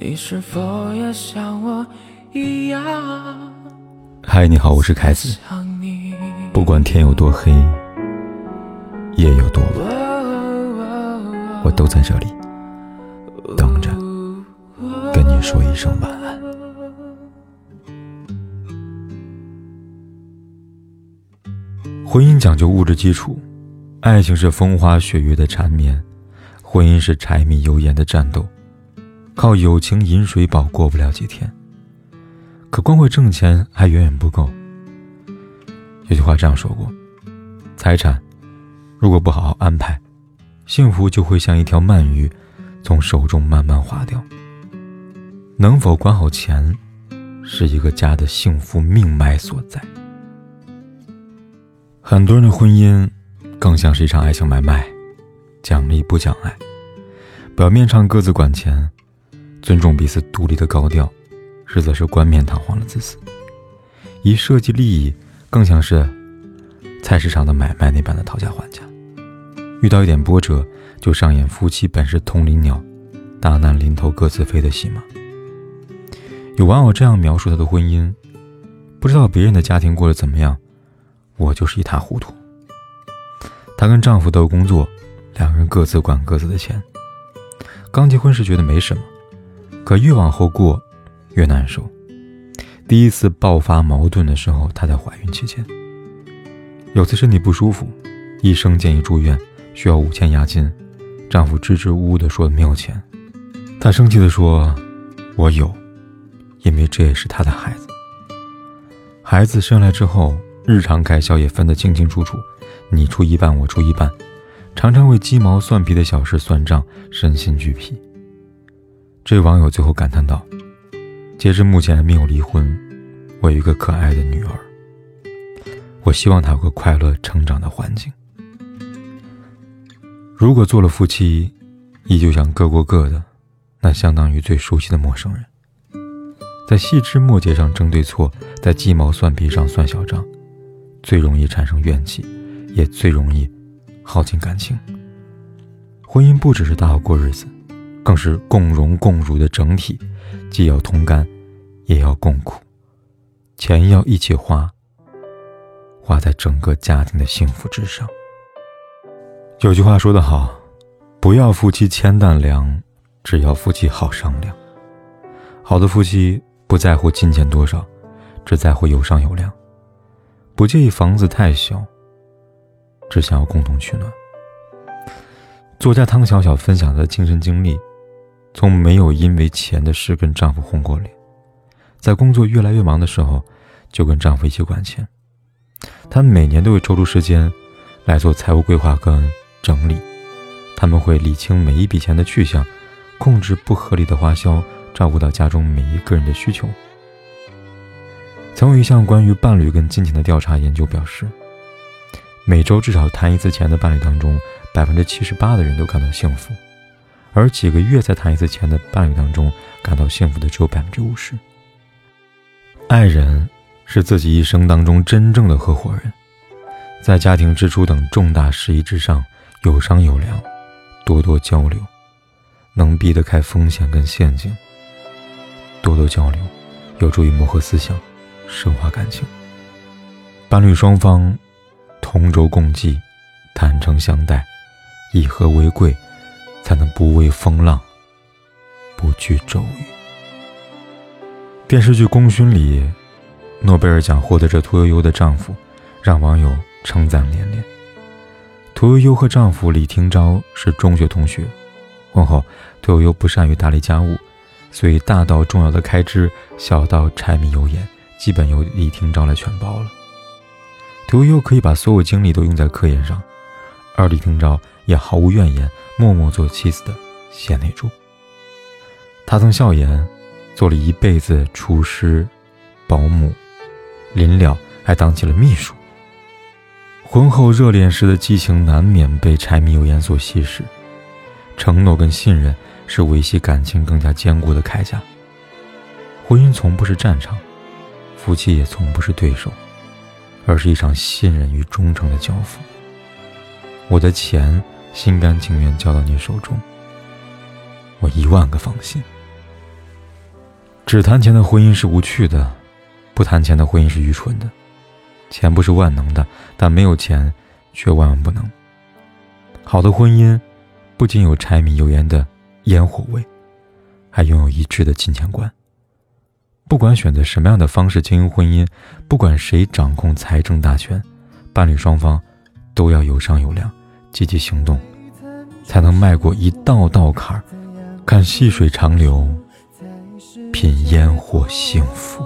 你是否也像我一样？嗨，你好，我是凯子。不管天有多黑，夜有多晚，我都在这里等着跟你说一声晚安。婚姻讲究物质基础，爱情是风花雪月的缠绵，婚姻是柴米油盐的战斗。靠友情饮水饱过不了几天，可光会挣钱还远远不够。有句话这样说过：财产如果不好好安排，幸福就会像一条鳗鱼，从手中慢慢滑掉。能否管好钱，是一个家的幸福命脉所在。很多人的婚姻，更像是一场爱情买卖，讲利不讲爱，表面上各自管钱。尊重彼此独立的高调，实则是冠冕堂皇的自私。以设计利益，更像是菜市场的买卖那般的讨价还价。遇到一点波折，就上演夫妻本是同林鸟，大难临头各自飞的戏码。有网友这样描述他的婚姻：不知道别人的家庭过得怎么样，我就是一塌糊涂。她跟丈夫都有工作，两个人各自管各自的钱。刚结婚时觉得没什么。可越往后过，越难受。第一次爆发矛盾的时候，她在怀孕期间。有次身体不舒服，医生建议住院，需要五千押金。丈夫支支吾吾地说没有钱。她生气地说：“我有，因为这也是他的孩子。孩子生来之后，日常开销也分得清清楚楚，你出一半，我出一半，常常为鸡毛蒜皮的小事算账，身心俱疲。”这位网友最后感叹道：“截至目前还没有离婚，我有一个可爱的女儿。我希望她有个快乐成长的环境。如果做了夫妻，依旧想各过各的，那相当于最熟悉的陌生人，在细枝末节上争对错，在鸡毛蒜皮上算小账，最容易产生怨气，也最容易耗尽感情。婚姻不只是大好过日子。”更是共荣共辱的整体，既要同甘，也要共苦，钱要一起花，花在整个家庭的幸福之上。有句话说得好，不要夫妻千担粮，只要夫妻好商量。好的夫妻不在乎金钱多少，只在乎有商有量，不介意房子太小，只想要共同取暖。作家汤小小分享的亲身经历。从没有因为钱的事跟丈夫红过脸，在工作越来越忙的时候，就跟丈夫一起管钱。他们每年都会抽出时间来做财务规划跟整理，他们会理清每一笔钱的去向，控制不合理的花销，照顾到家中每一个人的需求。曾有一项关于伴侣跟金钱的调查研究表示，每周至少谈一次钱的伴侣当中，百分之七十八的人都感到幸福。而几个月才谈一次钱的伴侣当中，感到幸福的只有百分之五十。爱人是自己一生当中真正的合伙人，在家庭支出等重大事宜之上有商有量，多多交流，能避得开风险跟陷阱。多多交流，有助于磨合思想，深化感情。伴侣双方同舟共济，坦诚相待，以和为贵。才能不畏风浪，不惧骤雨。电视剧《功勋》里，诺贝尔奖获得者屠呦呦的丈夫，让网友称赞连连。屠呦呦和丈夫李廷钊是中学同学，婚后屠呦呦不善于打理家务，所以大到重要的开支，小到柴米油盐，基本由李廷钊来全包了。屠呦呦可以把所有精力都用在科研上，而李廷钊也毫无怨言。默默做妻子的贤内助。他曾笑言，做了一辈子厨师、保姆，临了还当起了秘书。婚后热恋时的激情难免被柴米油盐所稀释，承诺跟信任是维系感情更加坚固的铠甲。婚姻从不是战场，夫妻也从不是对手，而是一场信任与忠诚的交付。我的钱。心甘情愿交到你手中，我一万个放心。只谈钱的婚姻是无趣的，不谈钱的婚姻是愚蠢的。钱不是万能的，但没有钱却万万不能。好的婚姻，不仅有柴米油盐的烟火味，还拥有一致的金钱观。不管选择什么样的方式经营婚姻，不管谁掌控财政大权，伴侣双方都要有商有量，积极行动，才能迈过一道道坎儿，看细水长流，品烟火幸福。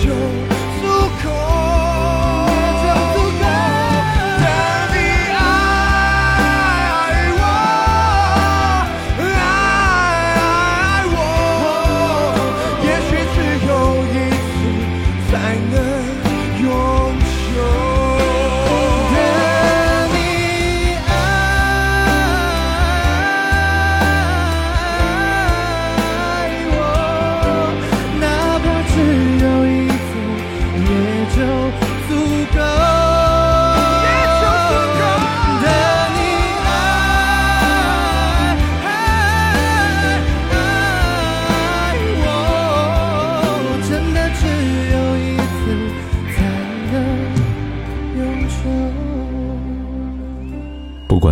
就